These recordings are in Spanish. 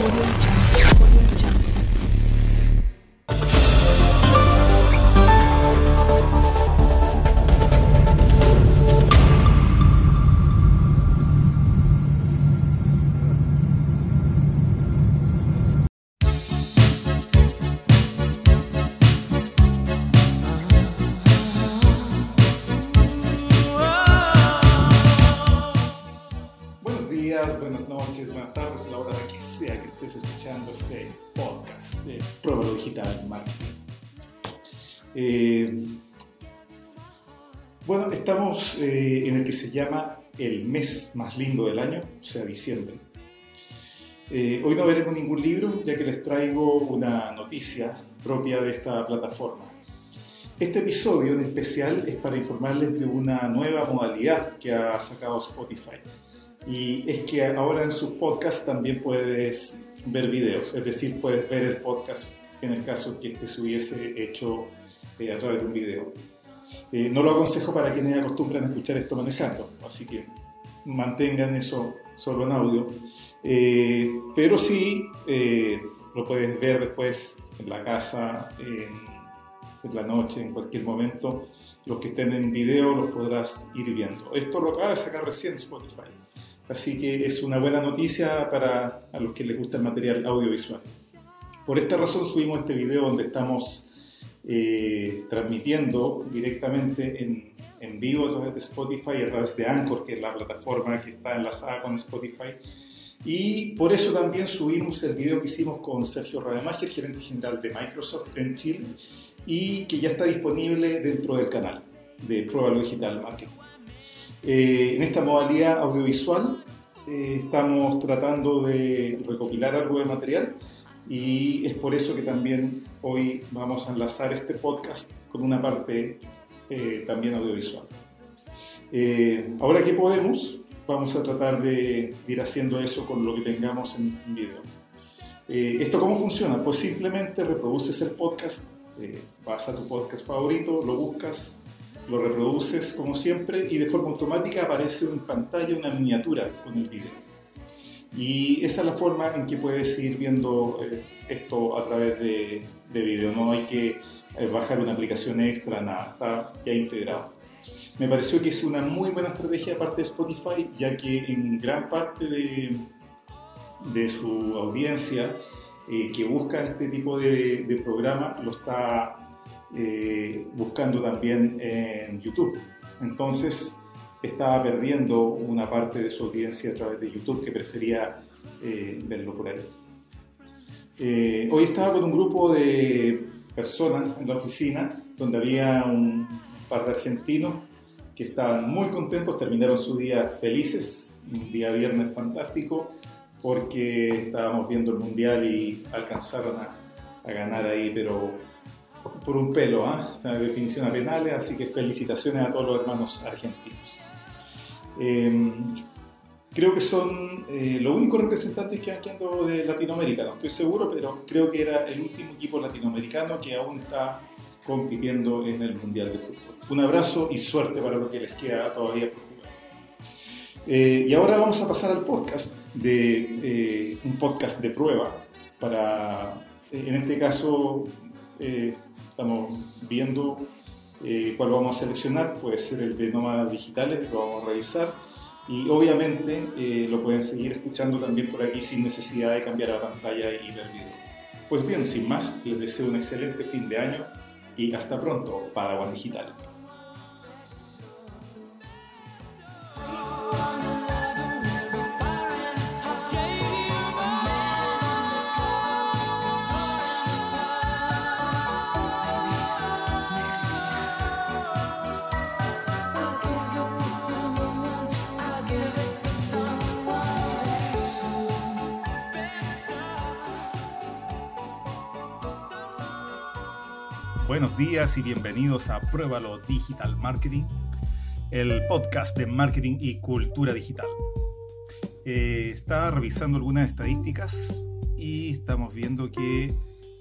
Buenos escuchando este podcast de Prueba Digital Marketing. Eh, bueno, estamos eh, en el que se llama el mes más lindo del año, o sea, diciembre. Eh, hoy no veremos ningún libro, ya que les traigo una noticia propia de esta plataforma. Este episodio en especial es para informarles de una nueva modalidad que ha sacado Spotify. Y es que ahora en sus podcasts también puedes ver videos, es decir, puedes ver el podcast en el caso que este se hubiese hecho eh, a través de un video. Eh, no lo aconsejo para quienes acostumbran a escuchar esto manejando, así que mantengan eso solo en audio. Eh, pero sí eh, lo puedes ver después en la casa, en, en la noche, en cualquier momento. Los que estén en video los podrás ir viendo. Esto lo acaba de sacar recién Spotify. Así que es una buena noticia para a los que les gusta el material audiovisual. Por esta razón subimos este video donde estamos eh, transmitiendo directamente en, en, vivo a través de Spotify, a través de Anchor, que es la plataforma que está enlazada con Spotify. Y por eso también subimos el video que hicimos con Sergio Rademacher, gerente general de Microsoft en Chile, y que ya está disponible dentro del canal de Prueba Digital Marketing. Eh, en esta modalidad audiovisual eh, estamos tratando de recopilar algo de material y es por eso que también hoy vamos a enlazar este podcast con una parte eh, también audiovisual. Eh, ahora que podemos, vamos a tratar de ir haciendo eso con lo que tengamos en, en video. Eh, ¿Esto cómo funciona? Pues simplemente reproduces el podcast, vas a tu podcast favorito, lo buscas, lo reproduces como siempre y de forma automática aparece en pantalla una miniatura con el video. Y esa es la forma en que puedes ir viendo eh, esto a través de, de, video. No hay que eh, bajar una aplicación extra, nada, está ya integrado. Me pareció que es una muy buena estrategia de parte de Spotify, ya que en gran parte de, de su audiencia eh, que busca este tipo de, de programa lo está eh, buscando también en YouTube. Entonces estaba perdiendo una parte de su audiencia a través de YouTube que prefería eh, verlo por ahí. Eh, hoy estaba con un grupo de personas en la oficina donde había un par de argentinos que estaban muy contentos, terminaron su día felices, un día viernes fantástico, porque estábamos viendo el mundial y alcanzaron a, a ganar ahí, pero por un pelo, ¿eh? definición a penales, así que felicitaciones a todos los hermanos argentinos. Eh, creo que son eh, los únicos representantes que han quedado de Latinoamérica, no estoy seguro, pero creo que era el último equipo latinoamericano que aún está compitiendo en el Mundial de Fútbol. Un abrazo y suerte para lo que les queda todavía por jugar. Eh, y ahora vamos a pasar al podcast, de, eh, un podcast de prueba, para, en este caso, eh, estamos viendo eh, cuál vamos a seleccionar, puede ser el de nómadas digitales, lo vamos a revisar y obviamente eh, lo pueden seguir escuchando también por aquí sin necesidad de cambiar la pantalla y ver video. Pues bien, sin más, les deseo un excelente fin de año y hasta pronto, Padawan Digital. Buenos días y bienvenidos a Pruébalo Digital Marketing, el podcast de marketing y cultura digital. Eh, estaba revisando algunas estadísticas y estamos viendo que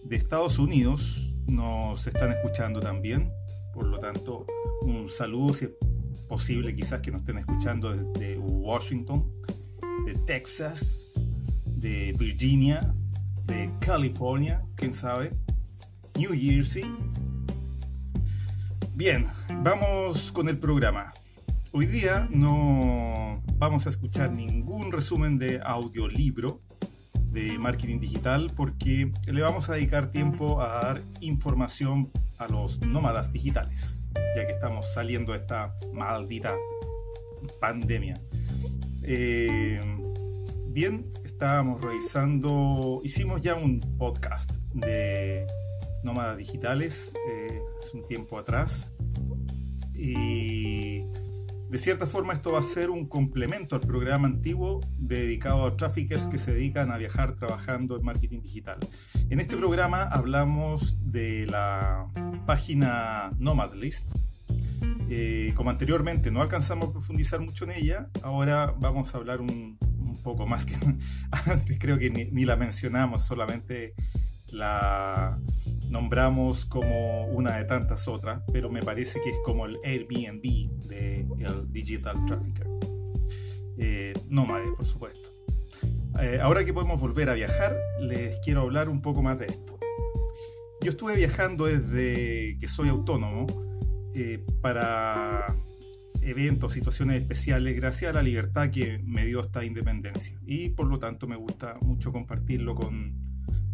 de Estados Unidos nos están escuchando también. Por lo tanto, un saludo si es posible quizás que nos estén escuchando desde Washington, de Texas, de Virginia, de California, quién sabe, New Jersey. Bien, vamos con el programa. Hoy día no vamos a escuchar ningún resumen de audiolibro de marketing digital porque le vamos a dedicar tiempo a dar información a los nómadas digitales, ya que estamos saliendo de esta maldita pandemia. Eh, bien, estábamos revisando, hicimos ya un podcast de nómadas digitales eh, hace un tiempo atrás y de cierta forma esto va a ser un complemento al programa antiguo dedicado a traffickers que se dedican a viajar trabajando en marketing digital. En este programa hablamos de la página Nomadlist. Eh, como anteriormente no alcanzamos a profundizar mucho en ella, ahora vamos a hablar un, poco más que antes creo que ni la mencionamos, solamente la nombramos como una de tantas otras, pero me parece que es como el Airbnb del Digital Trafficker. Eh, nómade, por supuesto. Eh, ahora que podemos volver a viajar, les quiero hablar un poco más de esto. Yo estuve viajando desde que soy autónomo eh, para eventos, situaciones especiales, gracias a la libertad que me dio esta independencia. Y por lo tanto me gusta mucho compartirlo con,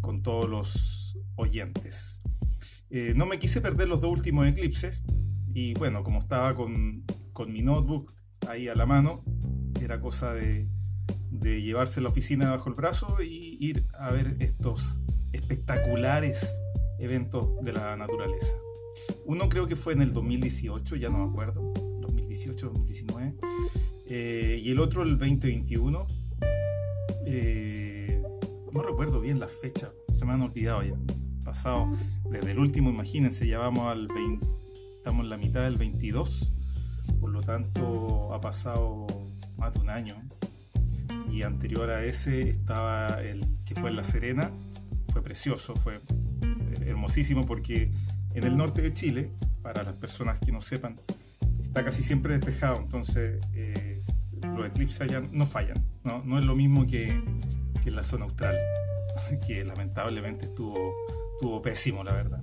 con todos los oyentes. Eh, no me quise perder los dos últimos eclipses y bueno, como estaba con, con mi notebook ahí a la mano, era cosa de, de llevarse la oficina bajo el brazo y ir a ver estos espectaculares eventos de la naturaleza. Uno creo que fue en el 2018, ya no me acuerdo, 2018, 2019, eh, y el otro el 2021. Eh, no recuerdo bien la fecha, se me han olvidado ya. Pasado. Desde el último, imagínense, ya vamos al 20, estamos en la mitad del 22, por lo tanto ha pasado más de un año. Y anterior a ese estaba el que fue en La Serena, fue precioso, fue hermosísimo porque en el norte de Chile, para las personas que no sepan, está casi siempre despejado, entonces eh, los eclipses allá no fallan, no, no es lo mismo que que en la zona austral, que lamentablemente estuvo, estuvo pésimo, la verdad.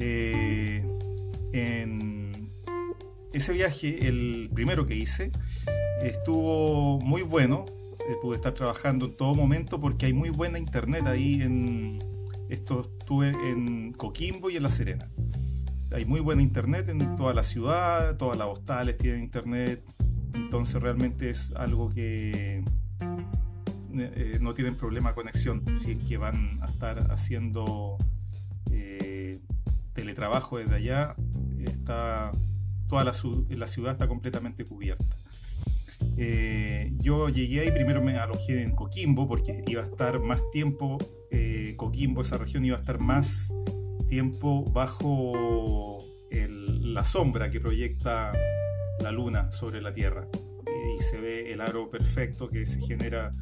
Eh, ese viaje, el primero que hice, estuvo muy bueno. Eh, pude estar trabajando en todo momento porque hay muy buena internet ahí en. Esto estuve en Coquimbo y en La Serena. Hay muy buena internet en toda la ciudad, todas las hostales tienen internet. Entonces realmente es algo que eh, no tienen problema de conexión si es que van a estar haciendo eh, teletrabajo desde allá está toda la, ciudad está completamente cubierta. Eh, yo llegué ahí primero me alojé en Coquimbo porque iba a estar más tiempo Coquimbo esa región iba a estar más tiempo bajo la sombra que proyecta la luna sobre la tierra. Y se ve el aro perfecto que se genera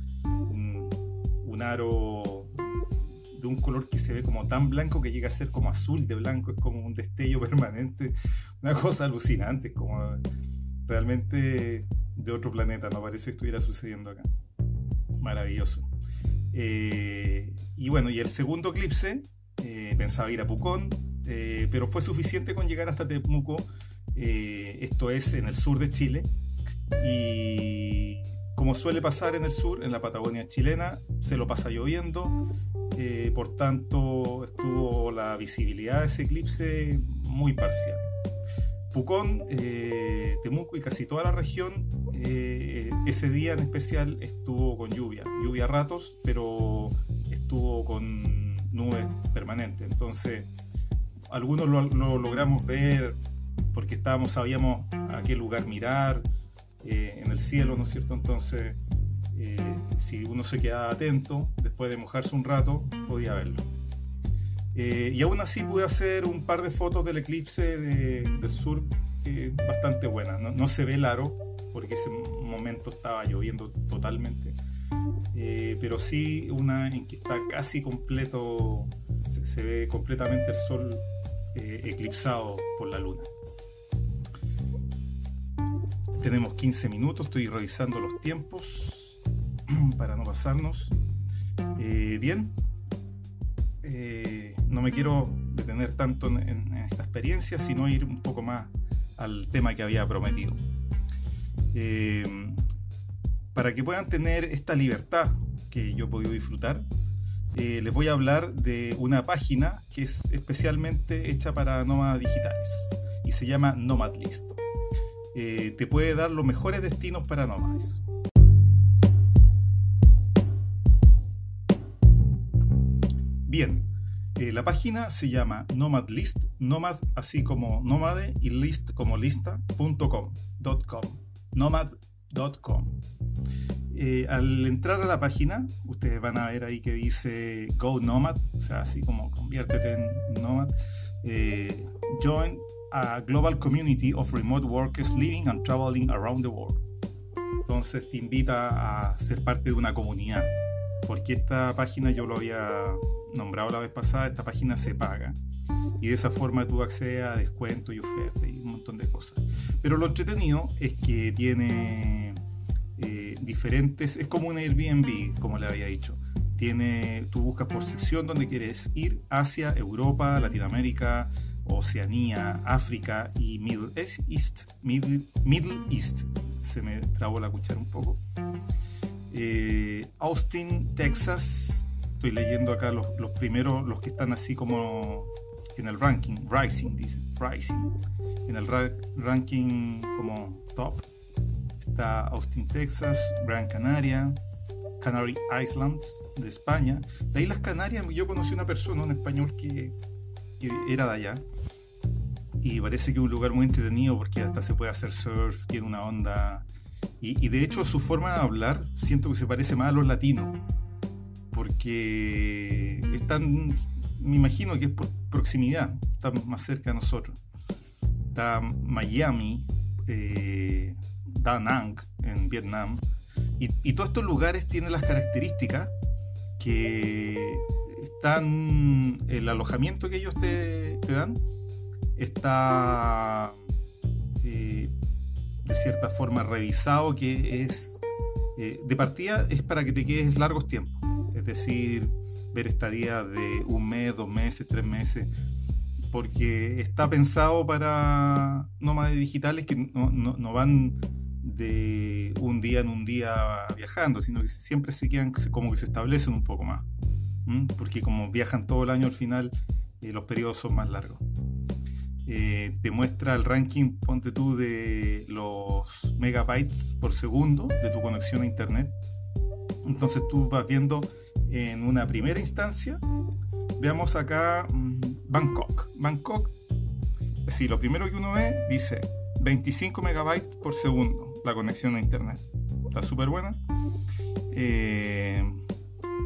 un, aro de un color que se ve como tan blanco que llega a ser como azul de blanco, es como un destello permanente, una cosa alucinante, como realmente de otro planeta, no parece que estuviera sucediendo acá. Maravilloso. Eh, y bueno, y el segundo eclipse, eh, pensaba ir a Pucón, eh, pero fue suficiente con llegar hasta Temuco, esto es en el sur de Chile, y como suele pasar en el sur, en la Patagonia chilena, se lo pasa lloviendo, eh, por tanto estuvo la visibilidad de ese eclipse muy parcial. Pucón, eh, Temuco y casi toda la región, eh, ese día en especial estuvo con lluvia, lluvia a ratos, pero estuvo con nubes permanentes. Entonces, algunos lo, lo logramos ver porque estábamos, sabíamos a qué lugar mirar, eh, en el cielo, ¿no es cierto? Entonces, eh, si uno se quedaba atento, después de mojarse un rato, podía verlo. Eh, y aún así pude hacer un par de fotos del eclipse del sur bastante buenas. No, se ve el aro, porque ese momento estaba lloviendo totalmente. pero sí una en que está casi completo, se ve completamente el sol eclipsado por la luna. Tenemos 15 minutos, estoy revisando los tiempos para no pasarnos. Eh, bien, eh, no me quiero detener tanto en, esta experiencia, sino ir un poco más al tema que había prometido. para que puedan tener esta libertad que yo he podido disfrutar, les voy a hablar de una página que es especialmente hecha para nómadas digitales y se llama Nomadlist. Eh, te puede dar los mejores destinos para nómades. Bien, eh, la página se llama Nomad List, Nomad así como nómade y list como lista.com, nomad.com. Eh, al entrar a la página, ustedes van a ver ahí que dice Go Nomad, o sea, así como conviértete en Nomad. join a global community of remote workers living and traveling around the world. Entonces te invita a ser parte de una comunidad, porque esta página yo lo había nombrado la vez pasada, esta página se paga y de esa forma tú accedes a descuentos y ofertas y un montón de cosas. Pero lo entretenido es que tiene eh, diferentes, es como un Airbnb, como le había dicho. Tiene, tú buscas por sección donde quieres ir, Asia, Europa, Latinoamérica, Oceanía, África y Middle East. Middle, East. Se me trabó la cuchara un poco. Eh, Austin, Texas. Estoy leyendo acá los, primeros, los que están así como en el ranking. Rising, dice. Rising. En el ranking como top. Está Austin, Texas. Gran Canaria. Canary Islands de España. De ahí las Canarias, yo conocí una persona, un español que, que era de allá, y parece que es un lugar muy entretenido porque hasta se puede hacer surf, tiene una onda. Y, de hecho su forma de hablar siento que se parece más a los latinos, porque están, me imagino que es por proximidad, están más cerca de nosotros. Está Miami, eh, Da Nang en Vietnam, y, todos estos lugares tienen las características que están, el alojamiento que ellos te, dan, está eh, de cierta forma revisado que es eh, de partida es para que te quedes largos tiempos, es decir, ver estadías de un mes, dos meses, tres meses, porque está pensado para nómades digitales que no, van de un día en un día viajando, sino que siempre se quedan como que se establecen un poco más, porque como viajan todo el año al final, eh, los periodos son más largos. Eh, te muestra el ranking, ponte tú, de los megabytes por segundo de tu conexión a internet. Entonces tú vas viendo en una primera instancia, veamos acá mm, Bangkok. Bangkok, sí, lo primero que uno ve dice 25 megabytes por segundo la conexión a internet. Está súper buena. Eh,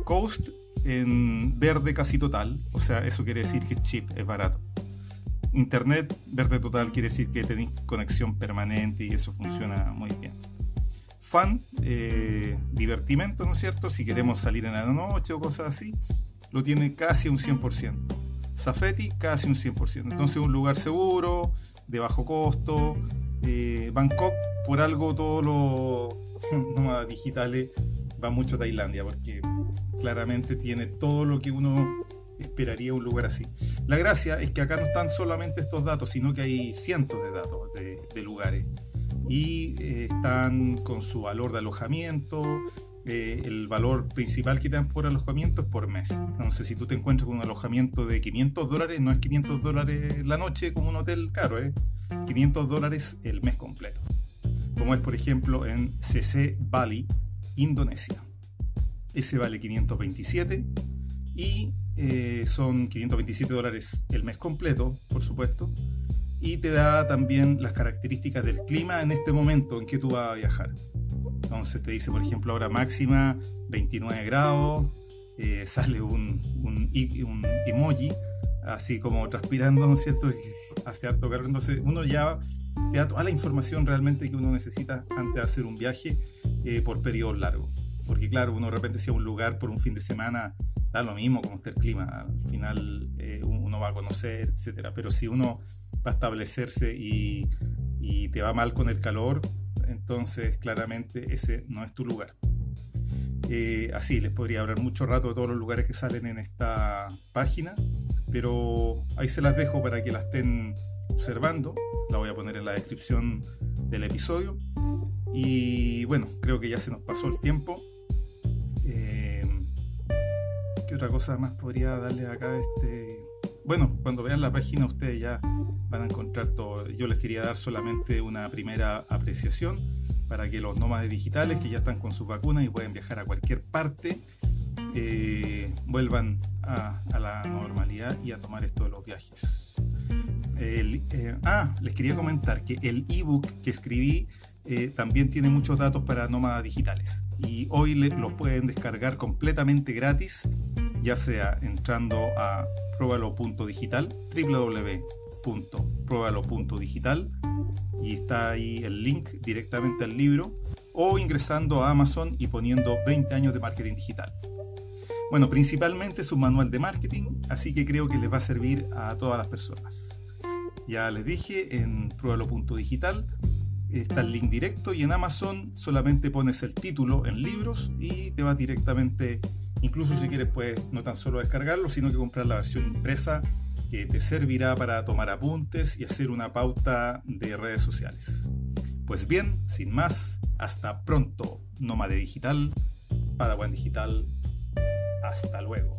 coast en verde casi total, o sea, eso quiere decir que es cheap, es barato. Internet verde total quiere decir que tenéis conexión permanente y eso funciona muy bien. Fun, eh, divertimento, ¿no es cierto? Si queremos salir en la noche o cosas así, lo tiene casi un 100%. Safety, casi un 100%. Entonces, un lugar seguro, de bajo costo. Eh, Bangkok, por algo, todos los nómadas digitales van mucho a Tailandia, porque claramente tiene todo lo que uno esperaría un lugar así. La gracia es que acá no están solamente estos datos, sino que hay cientos de datos de, lugares y eh, están con su valor de alojamiento. Eh, el valor principal que te dan por alojamiento es por mes. Entonces, si tú te encuentras con un alojamiento de 500 dólares, no es 500 dólares la noche como un hotel caro, ¿eh? 500 dólares el mes completo. Como es, por ejemplo, en CC Bali, Indonesia. Ese vale 527 y eh, son 527 dólares el mes completo, por supuesto, y te da también las características del clima en este momento en que tú vas a viajar. Entonces te dice, por ejemplo, ahora máxima 29 grados, eh, sale un, un, un, emoji, así como transpirando, ¿no es cierto? Hace harto calor. Entonces uno ya te da toda la información realmente que uno necesita antes de hacer un viaje eh, por periodos largos. Porque claro, uno de repente si a un lugar por un fin de semana da lo mismo como esté el clima, al final eh, uno va a conocer, etcétera. Pero si uno va a establecerse y, te va mal con el calor, entonces claramente ese no es tu lugar. Eh, así, les podría hablar mucho rato de todos los lugares que salen en esta página, pero ahí se las dejo para que la estén observando. La voy a poner en la descripción del episodio. Y bueno, creo que ya se nos pasó el tiempo. ¿Qué otra cosa más podría darle acá este? Bueno, cuando vean la página ustedes ya van a encontrar todo. Yo les quería dar solamente una primera apreciación para que los nómades digitales que ya están con sus vacunas y pueden viajar a cualquier parte eh, vuelvan a, la normalidad y a tomar esto de los viajes. Eh, ah, les quería comentar que el ebook que escribí eh, también tiene muchos datos para nómadas digitales y hoy los pueden descargar completamente gratis, ya sea entrando a pruebalo.digital, www.pruebalo.digital y está ahí el link directamente al libro o ingresando a Amazon y poniendo 20 años de marketing digital. Bueno, principalmente es un manual de marketing, así que creo que les va a servir a todas las personas. Ya les dije, en pruebalo.digital está el link directo y en Amazon solamente pones el título en libros y te va directamente, incluso si quieres puedes no tan solo descargarlo, sino que comprar la versión impresa que te servirá para tomar apuntes y hacer una pauta de redes sociales. Pues bien, sin más, hasta pronto, Nómade Digital, Padawan Digital, hasta luego.